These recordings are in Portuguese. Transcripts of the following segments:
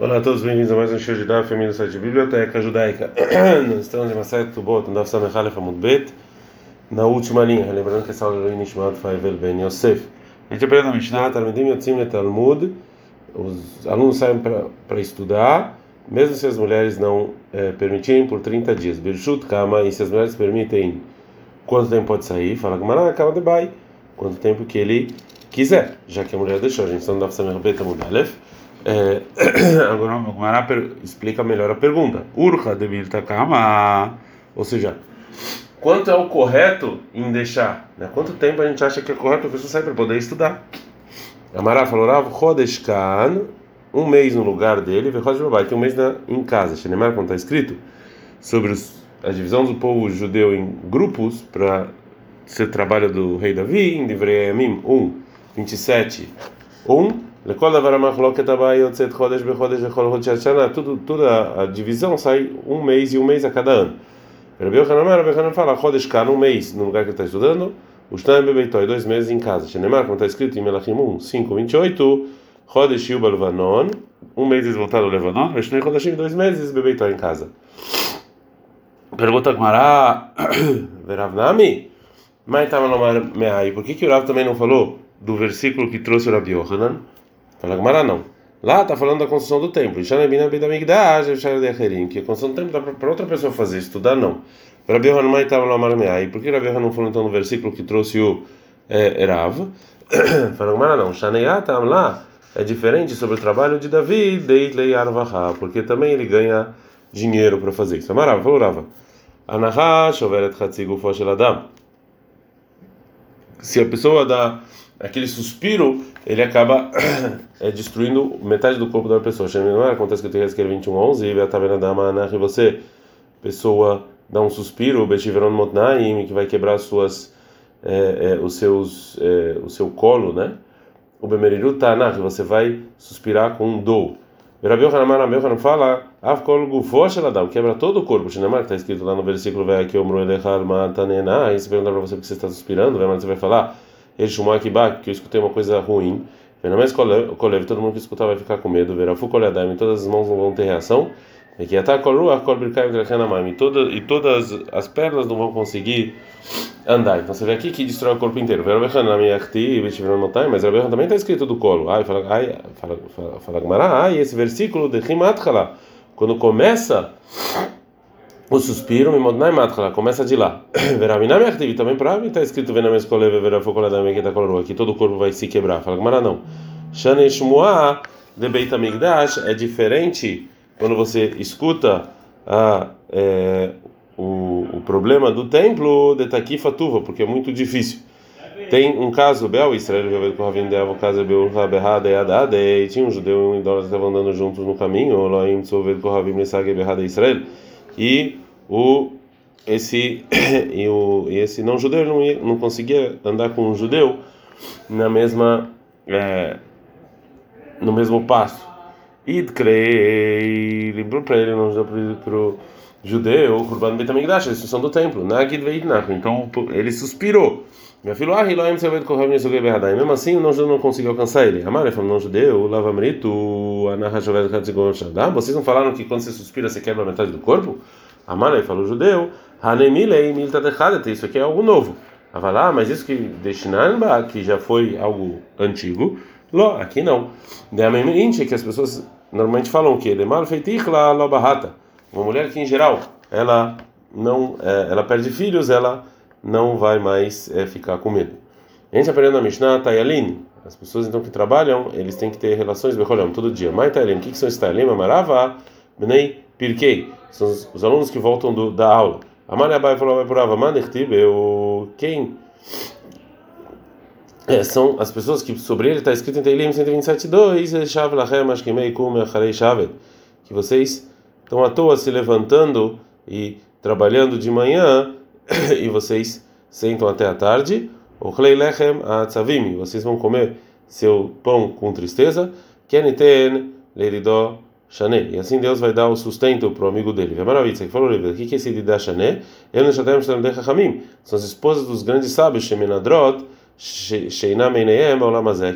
Olá a todos, bem-vindos a mais um show de Daf, família do site Biblioteca Judaica. Nós estamos em Maset Tubot, no Daf Samechalef Amud Bet, na última linha, lembrando que essa aula é Nishmat Faivel Ben Yosef. A gente aprende na Mishnah, Talmidim Yotzim Talmud, os alunos saem para estudar, mesmo se as mulheres não é, permitirem, por 30 dias. Birshut Kama, e se as mulheres permitem, quanto tempo pode sair? Fala Gamara, Kama de Bai, quanto tempo que ele quiser, já que a mulher deixou. A gente está no Daf Samechalef Amud Alef. É, agora o Gumara explica melhor a pergunta. Urha de Kama, ou seja, quanto é o correto em deixar? Né? Quanto tempo a gente acha que é correto a pessoa sair para poder estudar? Amará falou, Rav Rodeshkan, um mês no lugar dele, Vechodesh Babai, tem um mês na, em casa. Shenemar, como está escrito, sobre os, a divisão do povo judeu em grupos para ser trabalho do rei Davi, em Divrei Yamim 1, 27, 1. Tudo, toda a divisão sai um mês e um mês a cada ano. Rabi Yochanan Rabi Yochanan fala chodesh kan um mês no lugar que está estudando. O shtaim bebeitoi dois meses em casa. Shenemar como está escrito em Melachim 1, 5, 28. Chodesh yuba levanon um mês eles voltaram ao Levanon. Veshnei chodeshim dois meses bebeitoi em casa. Pergunta Gmará, Verav Nami, mas estava no mar meai. Por que o Rav também não falou do versículo que trouxe o Rabi? Fala Gmará não. Lá está falando da construção do templo. Que a construção do templo dá para outra pessoa fazer, estudar não. Rabi Yohanan estava lá marmeai. Por que Rabi não falou então no versículo que trouxe o é, Erav? Fala Gmará não. Shaneia tam lá é diferente sobre o trabalho de Davi, Deitlei Arvaha, porque também ele ganha dinheiro para fazer isso. Amarav, falou Rava. Anaha shoveret chatzigu foshel adam. Se a pessoa dá aquele suspiro, ele acaba é, destruindo metade do corpo da pessoa. Acontece que eu tenho que escrever 21, 11, e tá a dama e você, pessoa, dá um suspiro, Betiveron Motnaim, que vai quebrar suas, é, é, os seus, é, o seu colo, né? O Bemeriru Tanah, você vai suspirar com um dor. Rabi Yohanan fala, Afkol Gufo Sheladam, quebra todo o corpo. Shinamar, que está escrito lá no versículo, vai aqui, Omro Elechal Matanena, e se perguntar para você porque você está suspirando, você vai falar, chamou aqui que eu escutei uma coisa ruim. Mas Kolev, todo mundo que escutar vai ficar com medo. Verafu Koledaim, todas as mãos não vão ter reação. E que até Koruach Kolbrikaim Krakhanamaim, e todas as pernas não vão conseguir andar. Então você vê aqui que destrói o corpo inteiro. Mas Rabehan também está escrito do colo. Ai, fala, ai, fala, fala, fala Gamara, ai, esse versículo de Himatchala, quando começa o suspiro, me modnai matchala, começa de lá. Veraminami activi, também para mim está escrito venames koleve verafokoladame que está colorou aqui, todo o corpo vai se quebrar. Fala Gamara, não. Shane Shmuah de Beit Amigdash é diferente quando você escuta a, é, o, o problema do templo de Takifa Tuva, porque é muito difícil. Tem um caso, Bel Israel, veio com Ravim Devo, caso Bel Raberrada Adade, e tinha um judeu e um idólatra que estavam andando juntos no caminho, Loim com Ravim Nesag Berrada Israel, e o esse e o e esse não judeu não, ia, não conseguia andar com um judeu na mesma é, no mesmo passo. Id crei lembrou para ele não para o judeu, Kurban Betamigdash, a destruição do templo, Nagid Veidnach. Então ele suspirou. Minha filha, ah, Hiloim Sevet Kohav Nesugei Berradai. Mesmo assim, o não judeu não conseguiu alcançar ele. Amar, falou, não judeu, Lavamrito, Anahajovet Katzigon Shadam. Vocês não falaram que quando você suspira você quebra metade do corpo? Amar, falou, judeu, Hanemilei Milta Dechadet. Isso aqui é algo novo. Avalá, mas isso que Deshinanba, que já foi algo antigo, Ló, aqui não. De que as pessoas normalmente falam o quê? Demar feitichla lobahata uma mulher que em geral ela não é, ela perde filhos ela não vai mais é, ficar com medo a gente aprendeu na Mishnah Tayalin as pessoas então que trabalham eles têm que ter relações becholam todo dia mas Tayalin o que são esses Tayalin Amarava Bnei Pirkei são os, os, alunos que voltam do, da aula Amar Abai falou vai por Ava Manertib eu quem é, são as pessoas que sobre ele está escrito em Teilim 127:2 que vocês estão à toa se levantando e trabalhando de manhã e vocês sentam até a tarde. O lechem atzavim, vocês vão comer seu pão com tristeza. Keniten leridó shané. E assim Deus vai dar o sustento para o amigo dele. Maravilha. Que falou o que é esse lidá shané? Ele não chatem São as esposas dos grandes sábios, Shemenadrot, Sheinam Einayem,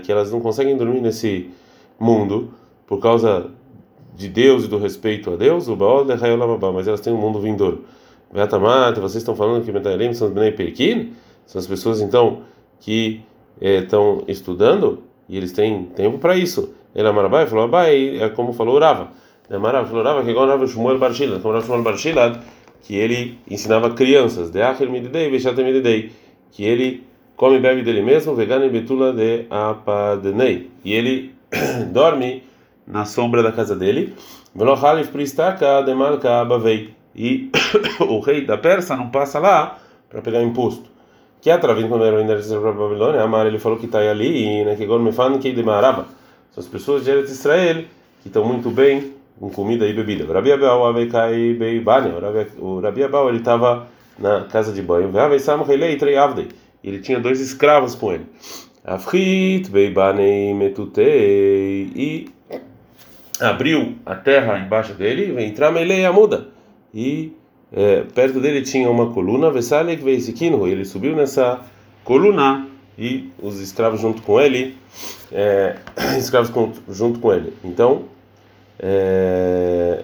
que elas não conseguem dormir nesse mundo por causa de Deus e do respeito a Deus, o Baal de mas elas têm um mundo vindouro. Vetamata, vocês estão falando que Metalim são Bnei Pekin? São as pessoas então que estão estudando e eles têm tempo para isso. Ele Amarabai falou Abai, é como falou Rava. Amarabai falou Rava que é igual Rava Shmuel Barshilad, como Rava Shmuel Barshilad, que ele ensinava crianças, de Acher Mididei, Veshatem Mididei, que ele come e bebe dele mesmo, vegano e betula de apadnei. E ele dorme na sombra da casa dele. E o rei da Pérsia não passa lá para pegar imposto. Que é através quando era ainda para a Babilônia, Amar ele falou que está ali né, que agora me falam que de Maraba. São as pessoas de Eretz Israel que estão muito bem com comida e bebida. O Rabi Abel o Rabi Abel ele estava na casa de banho. Ele tinha dois escravos com ele. Afrit beibanei metutei e abriu a terra embaixo dele, vem entrar a muda e é, perto dele tinha uma coluna, Vesalek Veisikino, ele subiu nessa coluna e os escravos junto com ele, é, escravos com, junto com ele. Então, é,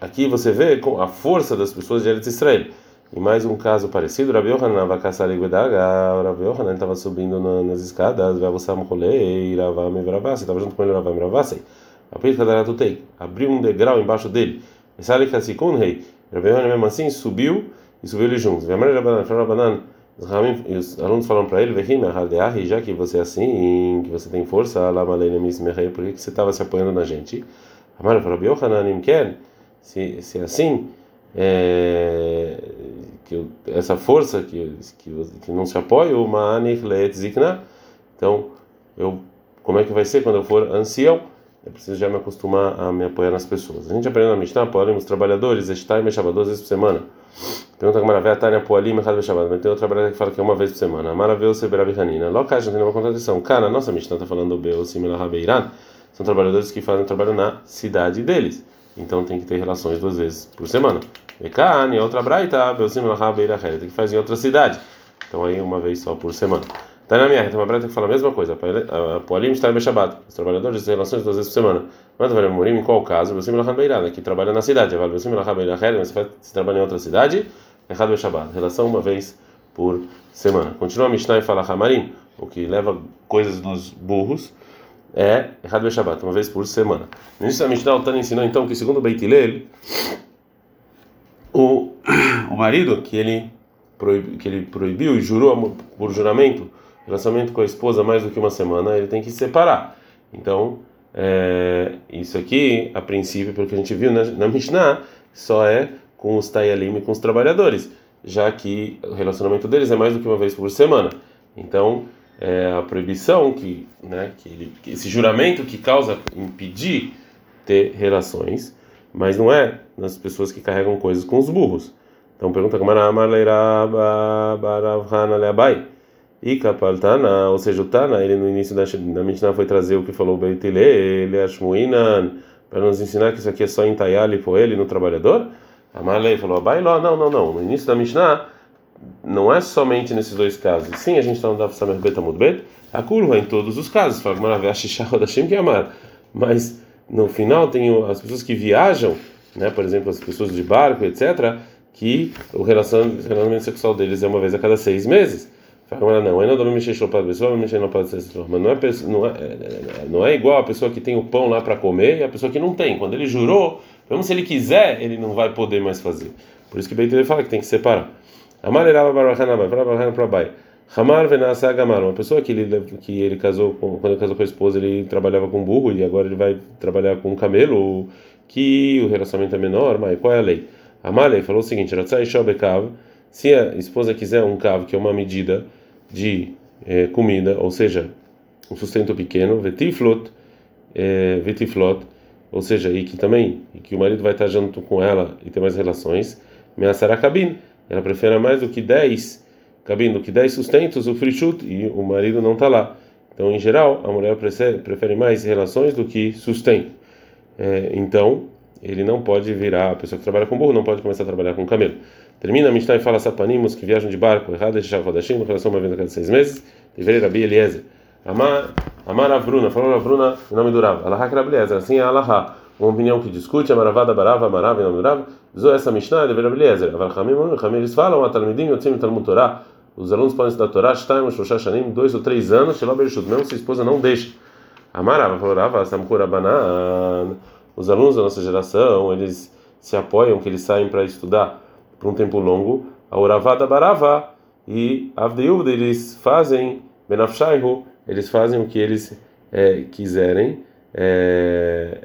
aqui você vê a força das pessoas de Eretz Israel. E mais um caso parecido, Rabi Yohanan vai caçar a Rabi Yohanan estava subindo na, nas escadas, Vavosam Rolei, Ravam Vravasi, estava junto com ele Ravam Vravasi. Abriu um degrau embaixo dele. Salik Hasikun Rei. Rabi Yohanan mesmo assim subiu e subiu ele juntos. E os alunos falaram para ele, já que você é assim, que você tem força, por que você estava se apoiando na gente? Amar Rabi Yohanan, se, se é assim, é, que essa força que, que, que não se apoia, uma zikna. Então, eu, como é que vai ser quando eu for ancião? Eu preciso já me acostumar a me apoiar nas pessoas. A gente aprendeu na Mishnah, os trabalhadores, estar e duas vezes por semana. Pergunta que maravilha, Tânia, Poalim, Mechad Shabbat. Mas tem outro trabalhador que fala que é uma vez por semana. Maravilha, Seberabi Hanina. Loca, a gente tem uma contradição. Cara, nossa Mishnah está falando Beo, Simela Rabeiran. São trabalhadores que fazem trabalho na cidade deles. Então tem que ter relações duas vezes por semana. Ekani, outra braita, Belsim Lahabeira tem que fazer em outra cidade. Então aí uma vez só por semana. Tá na minha, tem uma braita que fala a mesma coisa. Poalim está no Shabbat. Os trabalhadores têm relações duas vezes por semana. Mas vai morir em qual caso? Belsim Lahabeira, que trabalha na cidade. Vai Belsim Lahabeira mas se trabalha em outra cidade, Errado Shabbat. Relação uma vez por semana. Continua a Mishnah e fala Hamarim, o que leva coisas dos burros é errado Shabbat, uma vez por semana. No início da Mishnah, o Tana ensinou então que, segundo Beit Hillel, o, o marido que ele, proib, que ele proibiu e jurou por juramento relacionamento com a esposa mais do que uma semana, ele tem que se separar. Então, é, isso aqui, a princípio, pelo que a gente viu na, na Mishnah, só é com os Tayalim e com os trabalhadores, já que o relacionamento deles é mais do que uma vez por semana. Então, é a proibição que, né, que, ele, que esse juramento que causa impedir ter relações, mas não é nas pessoas que carregam coisas com os burros. Então pergunta como e kapaltana, ou seja, o Tana, ele no início da, da Mishnah foi trazer o que falou o Beitile, ele ashmuinan, para nos ensinar que isso aqui é só entaiali por ele no trabalhador. A Marley falou, Abai, não, não, não. No início da Mishnah não é somente nesses dois casos. Sim, a gente está no Daf Samer Bet Amud Bet, a curva em todos os casos. Fala é. Mas no final tem as pessoas que viajam, né, por exemplo, as pessoas de barco, etc., que o relacionamento sexual deles é uma vez a cada seis meses. Não, ainda não para não é, não é não é igual a pessoa que tem o pão lá para comer e a pessoa que não tem. Quando ele jurou, mesmo se ele quiser, ele não vai poder mais fazer. Por isso que Beit fala que tem que separar. Amar Barachanaba, Barachanaba para Bai. Hamar Venasa Gamar, uma pessoa que ele, que ele casou com, quando ele casou com a esposa, ele trabalhava com burro e agora ele vai trabalhar com camelo, que o relacionamento é menor, mas qual é a lei? A lei falou o seguinte: se a esposa quiser um cavo, que é uma medida de eh, comida, ou seja, um sustento pequeno, vetiflot, eh, vetiflot, ou seja, e que também, e que o marido vai estar junto com ela e ter mais relações, meaçará cabine ela prefere mais do que 10, cabendo que 10 sustentos, o frishut, e o marido não está lá. Então, em geral, a mulher prefere mais relações do que sustento. É, então, ele não pode virar, a pessoa que trabalha com burro não pode começar a trabalhar com camelo. Termina a Mishnah e fala sapanimos que viajam de barco, errado de Shavadashim, no relação uma vez a cada seis meses, deveria Rabi Eliezer. Amar, Amar a Bruna, falou a Bruna, o nome durava. Alahá que Rabi Eliezer, assim é Alahá. uma opinião que discute, Amaravada Barava, Amarava e Namurava, Zo essa Mishnah, deveria Beliezer. Aval Hamim, eles falam, a Talmidim, Yotzim, Talmud Torah, os alunos podem estudar Torá, Shtaim, Shosha Shanim, dois ou três anos, Shelob Ershut, mesmo se a esposa não deixa. Amarava, falava, Samkura Banan, os alunos da nossa geração, eles se apoiam, que eles saem para estudar por um tempo longo, a Uravada Barava e Avdeiuvda, eles fazem, Benafshaihu, eles fazem o que eles é, quiserem. É,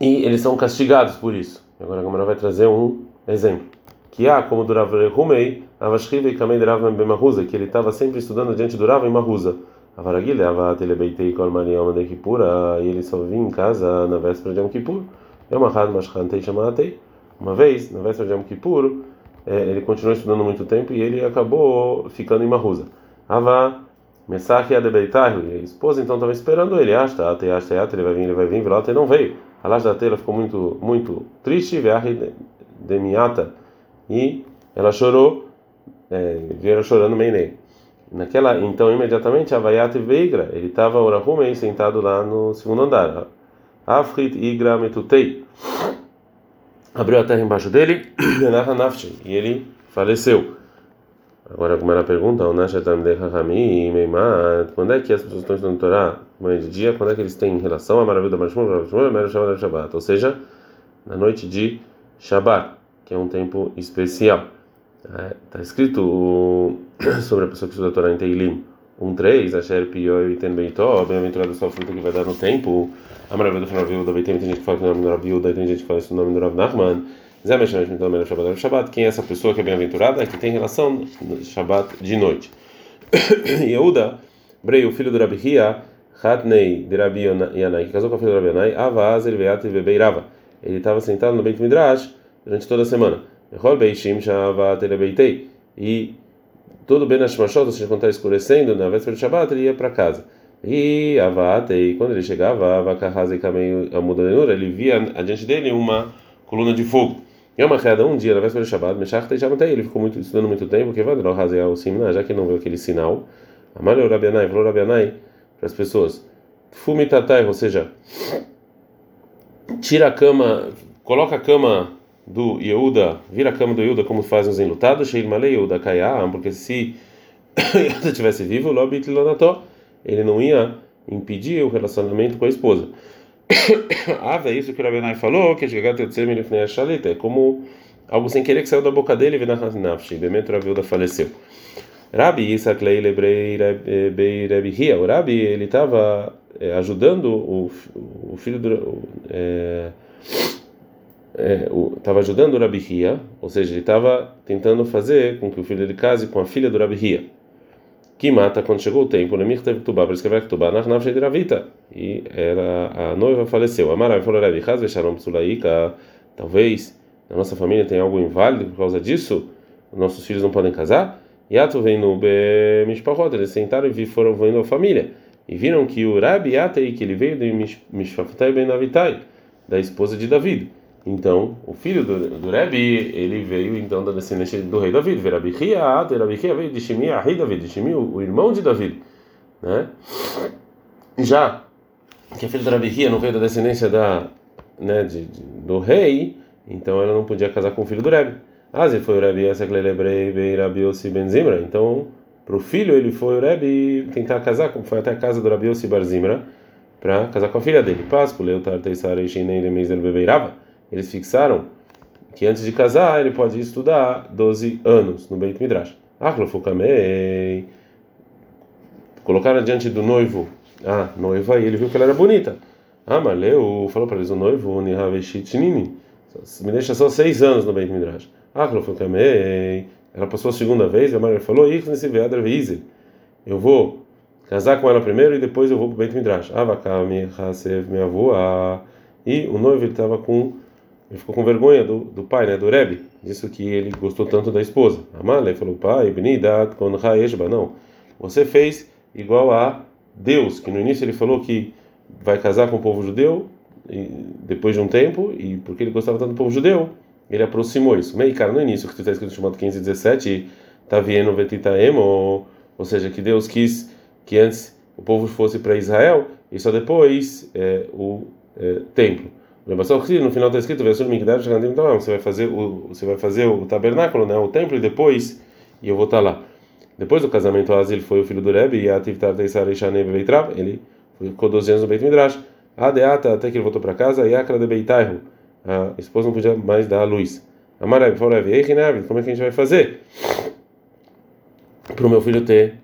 e eles são castigados por isso. Agora a Gamara vai trazer um exemplo. Que há, como do Rav Rumei, Avashriva e Kamei Rav Bemahuza, que ele estava sempre estudando diante do Rav em Mahuza. Avaragile, Avat, ele beitei Kol Mariam de Kippura, e ele só vinha em casa na véspera de Yom Kippur. Uma vez, na véspera de Yom Kippur, é, ele continuou estudando muito tempo e ele acabou ficando em Mahuza. Ava Messach e a esposa então estava esperando ele. Asta, até asta, ele vai vir, ele vai vir, Velota, e não veio. Alash da ela ficou muito, muito triste, Veahi Demiata, e ela chorou, é, vieram chorando Meinei. Naquela, então, imediatamente, Avayat Veigra, ele estava Orahumei sentado lá no segundo andar. Afrit Igra Metutei. Abriu a terra embaixo dele, e ele faleceu. Agora, como era a pergunta, quando é que as pessoas estão estudando Torá manhã de dia? Quando é que eles têm relação à maravilha da Mashmur, Shabbat? Ou seja, na noite de Shabbat, que é um tempo especial. Está é, escrito sobre a pessoa que estuda Torá em Teilim 1.3, Asher Piyoi Ten Beitó, bem-aventurado a sua fruta que vai dar no tempo. A maravilha do Rav Yehuda, tem gente que fala que o nome do Rav Yehuda, tem gente que fala que o nome do Rav Nachman. Zé Meshamesh Mitam Melav Shabbat Shabbat. Quem é essa pessoa que é bem-aventurada? É que tem relação no Shabbat de noite. Yehuda, Brei, o filho do Rabi Hia, Hatnei de Rabi Yanai, que casou com a filha do Rabi Yanai, Avaz, Elveat e Bebeirava. Ele estava sentado no Beit Midrash durante toda a semana. Echol Beishim Elebeitei. E todo Ben Hashmashot, ou seja, quando está escurecendo, na véspera de Shabbat, ele ia para casa. E Avatei, quando ele chegava, Avakahazei Kamei Amudanenura, ele via adiante dele uma coluna de fogo. É uma queda um dia na véspera de Shabbat, Meshach até ele ficou muito, estudando muito tempo, que vai dar o Simna, já que não viu aquele sinal. Amaleu Rabianai, falou Rabianai para as pessoas: Fumitatai, ou seja, tira a cama, coloca a cama do Yehuda, vira a cama do Yehuda como fazem os enlutados, Sheil Malei Yehuda Kayah, porque se Yehuda estivesse vivo, Lobit Lonató, ele não ia impedir o relacionamento com a esposa. ah, é isso que o Rabenai falou, que é como algo sem querer que saiu da boca dele, e Demetrio Rabiuda faleceu. Rabi Isaac Leile Bei Rabi Hia, o Rabi, ele estava é, ajudando o, o filho do. É, estava é, ajudando o Rabi ou seja, ele estava tentando fazer com que o filho dele case com a filha do Rabi que mata quando chegou o tempo, Lemir teve Tubá, para escrever Tubá, Narnav Shediravita, e ela, a noiva faleceu. Amarav falou, Rabi, Haz Vesharom Psulaika, talvez na nossa família tenha algo inválido por causa disso, nossos filhos não podem casar. Yato vem no Mishpahot, eles sentaram e foram vendo a família, e viram que o Rabi Yatei, que ele veio de Mishpafatai Ben Navitai, da esposa de David. Então, o filho do, do Rebbe, ele veio então da descendência do rei David. Rabi Hia, Rabi Hia veio de Shimi, a rei David, Shimi, o irmão de David, né? Já que a filha de Rabi não veio da descendência da, né, de, de, do rei, então ela não podia casar com o filho do Rebbe. Asi foi o Rebbe Yaseklelebrei Rabi Yossi Ben Zimra. Então, para o filho ele foi o Rebbe tentar casar, foi até a casa do Rabi Yossi Bar Zimra para casar com a filha dele. Páscoa, Leutar Teisarei Shinei Lemezer Bebeirava eles fixaram que antes de casar ele pode estudar 12 anos no Beit Midrash. Achlofukamei. Colocaram diante do noivo a noiva e ele viu que ela era bonita. Ah, mas leu, falou para eles: o noivo, Nihaveshitnini, me deixa só seis anos no Beit Midrash. Achlofukamei. Ela passou a segunda vez, a Maria falou: Eu vou casar com ela primeiro e depois eu vou para o Beit Midrash. Avakami, Hasev, minha avó. E o noivo estava com ele ficou com vergonha do, do pai, né, do Rebbe, disse que ele gostou tanto da esposa. Amalei falou: Pai, Benidat, kon Não, você fez igual a Deus, que no início ele falou que vai casar com o povo judeu, depois de um tempo, e porque ele gostava tanto do povo judeu, ele aproximou isso. Meio cara, no início, que está escrito chamado 15 e 17, tá vetita emo, ou seja, que Deus quis que antes o povo fosse para Israel e só depois é, o é, templo. No final está escrito você vai fazer o você vai fazer o tabernáculo, né, o templo e depois e eu vou estar lá. Depois do casamento, Azil foi o filho do Rebbe e a Tivtar ele ficou 12 anos no Beit Midrash. Adeata até que ele voltou para casa e Akra de Beitaihu. A esposa não podia mais dar a luz. Amarav, como é que a gente vai fazer para o meu filho ter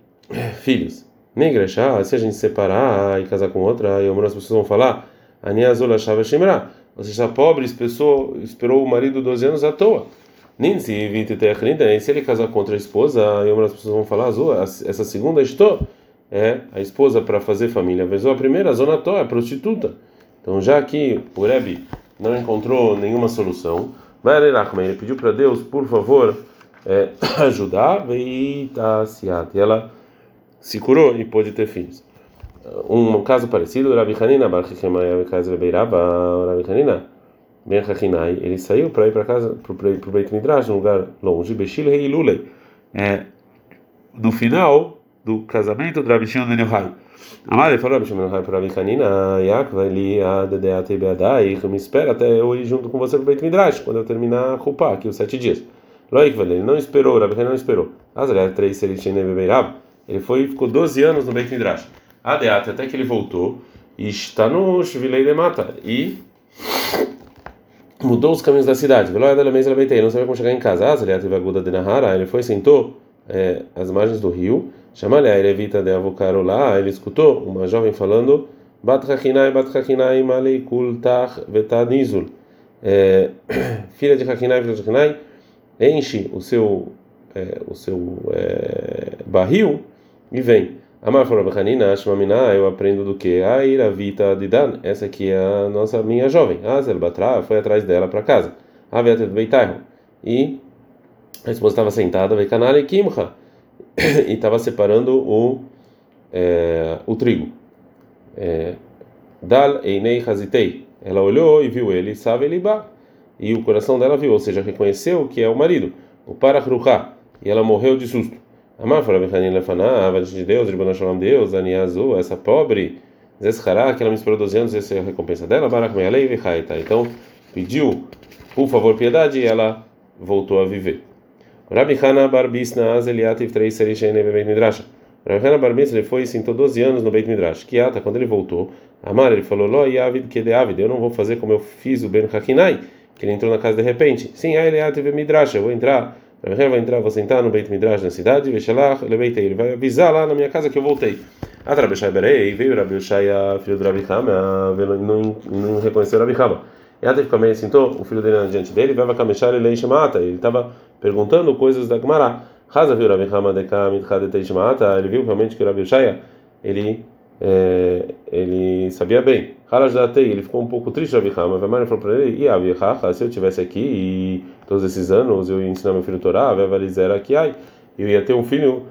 filhos? Negrechá, se a gente separar e casar com outra, e algumas pessoas vão falar, Aniazul achava Shimra. Você está pobre, esperou, esperou o marido 12 anos à toa. Ninsi e se ele casar contra a esposa, e algumas pessoas vão falar, Azul, essa segunda estou é a esposa para fazer família. Vezou a primeira, a zona toa, é prostituta. Então, já que o Rebbe não encontrou nenhuma solução, vai ele pediu para Deus, por favor, é, ajudar, e ela se curou e pôde ter filhos. Um caso parecido, Rabi Hanina, Bar Rabi Hanina, Ben Hachinai, ele saiu para ir para casa, para o Beit Midrash, num lugar longe, Rei Lulei, é, no final do casamento do Rabi Shimon Ben. Amar, ele falou Rabi Shimon Ben Yochai para Rabi Hanina, Yaakov, ele, a Dedeate Beadai, me espera até eu ir junto com você para o Beit Midrash, quando eu terminar a Rupá, aqui os sete dias. Loik, ele não esperou, Rabi Hanina não esperou. Azrael, três, ele tinha Bebeirab, ele foi e ficou 12 anos no Beit Midrash. Adeate, até que ele voltou, e está no Shvilei de Mata, e mudou os caminhos da cidade. Ele não sabia como chegar em casa. Ele foi sentou é, às margens do rio. Chamalha, ele evita de avocarolá. Ele escutou uma jovem falando: Bat Hakinai, Bat Hakinai, Maleikul Tach Vetanizul. É, filha de Hakinai, filha de Hakinai, enche o seu, é, o seu é, barril e vem. Amar falou Hanina, Shmamina, eu aprendo do que? A Iravita Didan, essa aqui é a nossa minha jovem. Azel Batra foi atrás dela para casa. A Vieta Beitaiho. E a esposa estava sentada, Veikanale Kimcha, e estava separando o, é, o trigo. É, Dal Einei Hazitei. Ela olhou e viu ele, sabe Liba. E o coração dela viu, ou seja, reconheceu que é o marido, o Parachruha. E ela morreu de susto. Amar falou Bechanin Lefanava, de Deus, Ribana Shalom Deus, Aniazu, essa pobre, Zeshará, que ela me esperou 12 anos, essa é a recompensa dela, Barak Mealei Vechaita. Então, pediu, por favor, piedade, e ela voltou a viver. Rabi Hana Barbisna Azeliativ 3 Serishene Beit Midrash. Rabi Hana Barbisna ele foi e sentou 12 anos no Beit Midrash. Kiata, quando ele voltou, Amar, ele falou: Lo Yavid Kedeavid, eu não vou fazer como eu fiz o Ben Hakinai, que ele entrou na casa de repente. Sim, Aeliativ Midrash, eu vou entrar Rabi vai entrar, vou sentar no Beit Midrash na cidade, Veshalach, Lebeitei. Ele vai avisar lá na minha casa que eu voltei. Ah, Rabi Shai Berei, veio Rabi Shai, filho do Rabi Hama, não, não reconheceu Rabi Hama. E até meio sentou o filho dele diante dele, vai Kameshar ele Leishmata. Ele estava perguntando coisas da Gemara. Raza viu Rabi Hama de Kamit Hadetei Shmata, ele viu realmente que Rabi Shai, ele é, ele sabia bem. Harajdatei, ele ficou um pouco triste, Rabi Hama. Vemar falou para ele: E a se eu tivesse aqui e todos esses anos eu ia ensinar meu filho Torá, Vevalizera aqui, ai, eu ia ter um filho,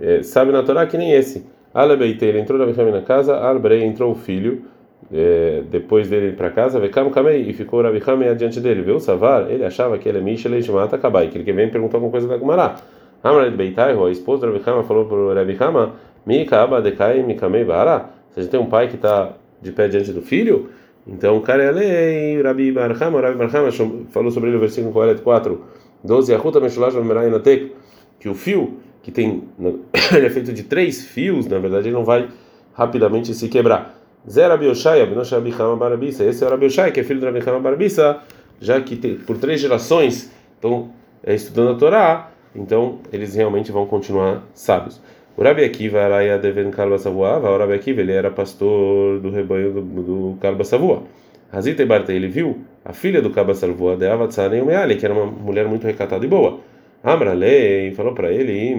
é, sabe na Torá que nem esse. Alebeite, ele entrou Rabi Hama na casa, Albrei entrou o filho. É, depois dele para casa, Vekam Kamei, e ficou Rabi Hama adiante dele, viu? Savar, ele achava que ele é Mishle Shmata Kabai, que ele vem perguntar alguma coisa da Gumará. Beitai, a esposa do Rabi Hama falou para o Rabi Hama Mikaba dekai mikamei bara. Você tem um pai que está de pé diante do filho? Então, Karelei, Rabi Barhama, Rabi Barhama falou sobre ele no versículo 44, 12, Ahuta Meshulash Natek, que o fio, que tem, ele é feito de três fios, na verdade ele não vai rapidamente se quebrar. Zé Rabi Oshai, Abinosh Barabissa, esse é o Rabi que é filho do Rabi Hama Barabissa, já que tem, por três gerações estão é, estudando a Torá, então eles realmente vão continuar sábios. O Rabi Akiva era devendo Kalba Savua, o Rabi Akiva ele era pastor do rebanho do, do Kalba Savua. Hazita Barta ele viu a filha do Kalba Savua, de Avatsane Umeali, que era uma mulher muito recatada e boa. Amra Lei falou para ele,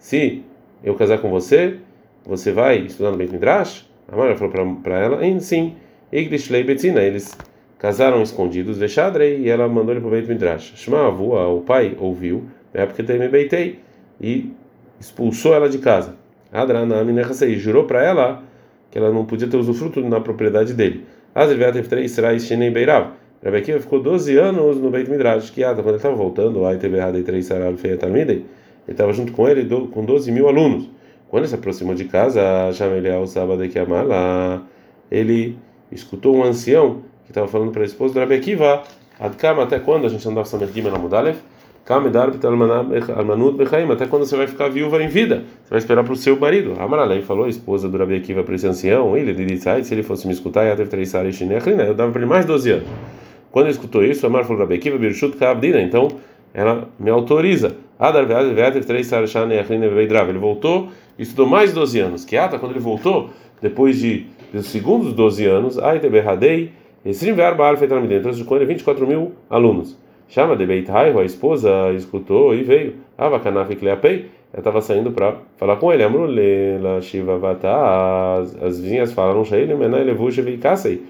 se eu casar com você, você vai estudar no Beit Midrash? Amara falou para ela, sim. Iglishlei Betzina, eles casaram escondidos, Veshadrei, e ela mandou ele para o Beit Midrash. Avua, o pai ouviu, na época que beitei e expulsou ela de casa. Adrana Minerasei jurou para ela que ela não podia ter usufruto na propriedade dele. Azrivat teve três Serais Shinei Beirav. Rabi ficou 12 anos no Beit Midrash, que quando ele estava voltando, aí teve errado três Talmidei, ele estava junto com ele com 12 mil alunos. Quando ele se aproximou de casa, Shameliel Sábado que amala, ele escutou um ancião que estava falando para a esposa do Rabi Adkama, até quando a gente andava Samer Gimel Amudalev? Até quando você vai ficar viúva em vida? Você vai esperar para o seu marido. Amaralei falou, a esposa do Rabi Akiva para esse ancião, ele disse, se ele fosse me escutar, eu dava para ele mais 12 anos. Quando ele escutou isso, Amar falou, Rabi Akiva, Birshut Kabdina, então ela me autoriza. Ele voltou e estudou mais 12 anos. Que ata, quando ele voltou, depois de dos segundos 12 anos, Aiteberradei, então, quando ele 24 mil alunos. Chama de Beit a esposa escutou e veio. Ava Kanaf Kleapei, ela estava saindo para falar com ele. Amrule la Shiva Vata, as vizinhas falaram ele, Menai Levush Veikasei.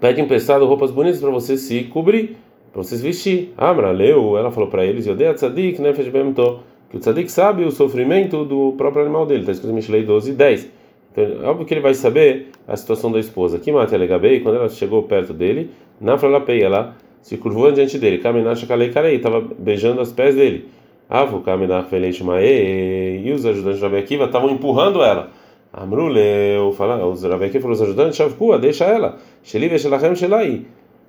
Pede emprestado roupas bonitas para você se cobrir, para você se vestir. Amra leu, ela falou para eles: Yodei Tzadik Nefesh Bemto, que o Tzadik sabe o sofrimento do próprio animal dele. Está escrito em Mishlei 12 10. Então, é óbvio que ele vai saber a situação da esposa. Que mata Legabei, quando ela chegou perto dele, na Fralapei, ela se curvou diante dele. Kaminacha Kalei Karei, estava beijando os pés dele. Avu Kaminach Felei e os ajudantes de Rabi Akiva estavam empurrando ela. Amruleu, fala, os Rabi Akiva falou: os ajudantes, Shavkua, deixa ela. Sheli Veshelachem Shelai.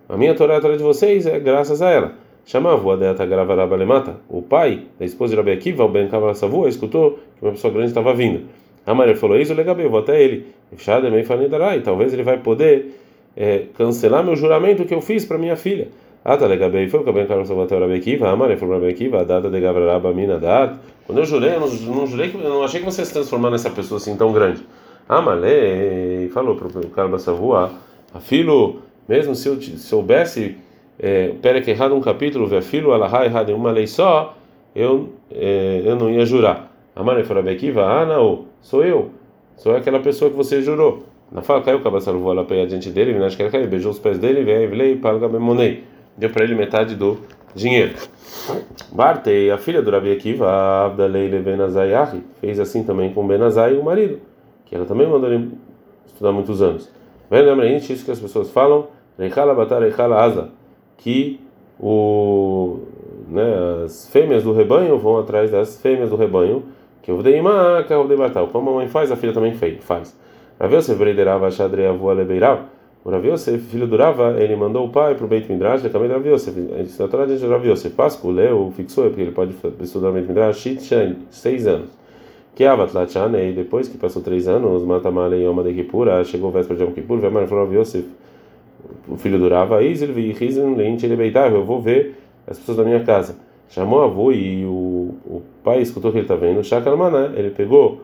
A minha Torá, a Torá de vocês, é graças a ela. Chamava a Deata Gravarabalemata. O pai da esposa de Rabi Akiva, o Ben Kavasavua, escutou que uma pessoa grande estava vindo. A Maria falou: Isso, legal, eu vou até ele. Talvez ele vai poder é, cancelar meu juramento que eu fiz para minha filha. Ah, tá legal, foi o cabelo Carlos Salvatore Abekiva, a Maria falou Abekiva, a data de Gavraraba Mina Dat. Quando eu jurei, eu não, não jurei que eu não achei que você se transformar nessa pessoa assim tão grande. Ah, Malé falou para o Carlos Savua, a filho, mesmo se eu soubesse é, Perek errado um capítulo, ver filho, Alahá errado em uma lei só, eu, é, eu não ia jurar. A Maria falou Abekiva, ah, não, sou eu, sou aquela pessoa que você jurou. Na fala, caiu o cabaçaro voa lá para diante dele, Minash Kelkai, beijou os pés dele, veio, veio, palga, memonei deu para ele metade do dinheiro. Bartei, a filha do Rabi Akiva, Abdaleile Benazayahi, fez assim também com Benazai, o marido, que ela também mandou ele estudar muitos anos. Vem isso que as pessoas falam, Reichala Batar Reichala Asa, que o, né, as fêmeas do rebanho vão atrás das fêmeas do rebanho, que o Deimá, que o Deibatal. Como a mãe faz, a filha também faz. Ravel Sevreiderava Shadreavu Alebeirav. O Rav Yosef, filho do Rava, ele mandou o pai para o Beit Midrash, ele também Rav Yosef. Na Torá diz Rav Yosef, Páscoa, leu, fixou, porque ele pode estudar o Beit Midrash, seis anos. Que Avat Lachanei, depois que passou três anos, Matamale Yoma de Kippur, chegou o véspera de Yom Kippur, vai mais Rav Yosef, o filho do Rava, Isil vi Hizim Leint ele beitar, eu vou ver as pessoas da minha casa. Chamou a avô e o, o pai escutou que ele está vendo, Shakalmaná, ele pegou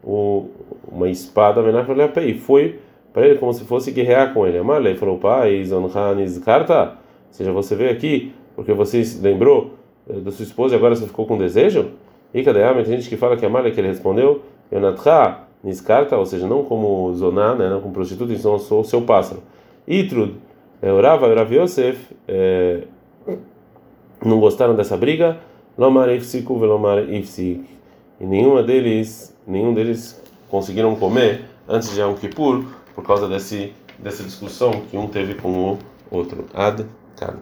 o, uma espada, e foi para ele como se fosse guerrear com ele. Amalei falou, pai, Zonhanis Karta, ou seja, você veio aqui porque você lembrou eh, da sua esposa e agora você ficou com desejo? E cadê a tem gente que fala que Amalei que ele respondeu, Yonatra Niskarta, ou seja, não como Zoná, né, não como prostituta, então sou o seu pássaro. Itrud, eh, Orava e Rav Yosef, é, não gostaram dessa briga, Lomar Ifsiku Velomar Ifsik. E nenhuma deles, nenhum deles conseguiram comer antes de Yom Kippur, por causa desse, dessa discussão que um teve com o outro. Ad -kan.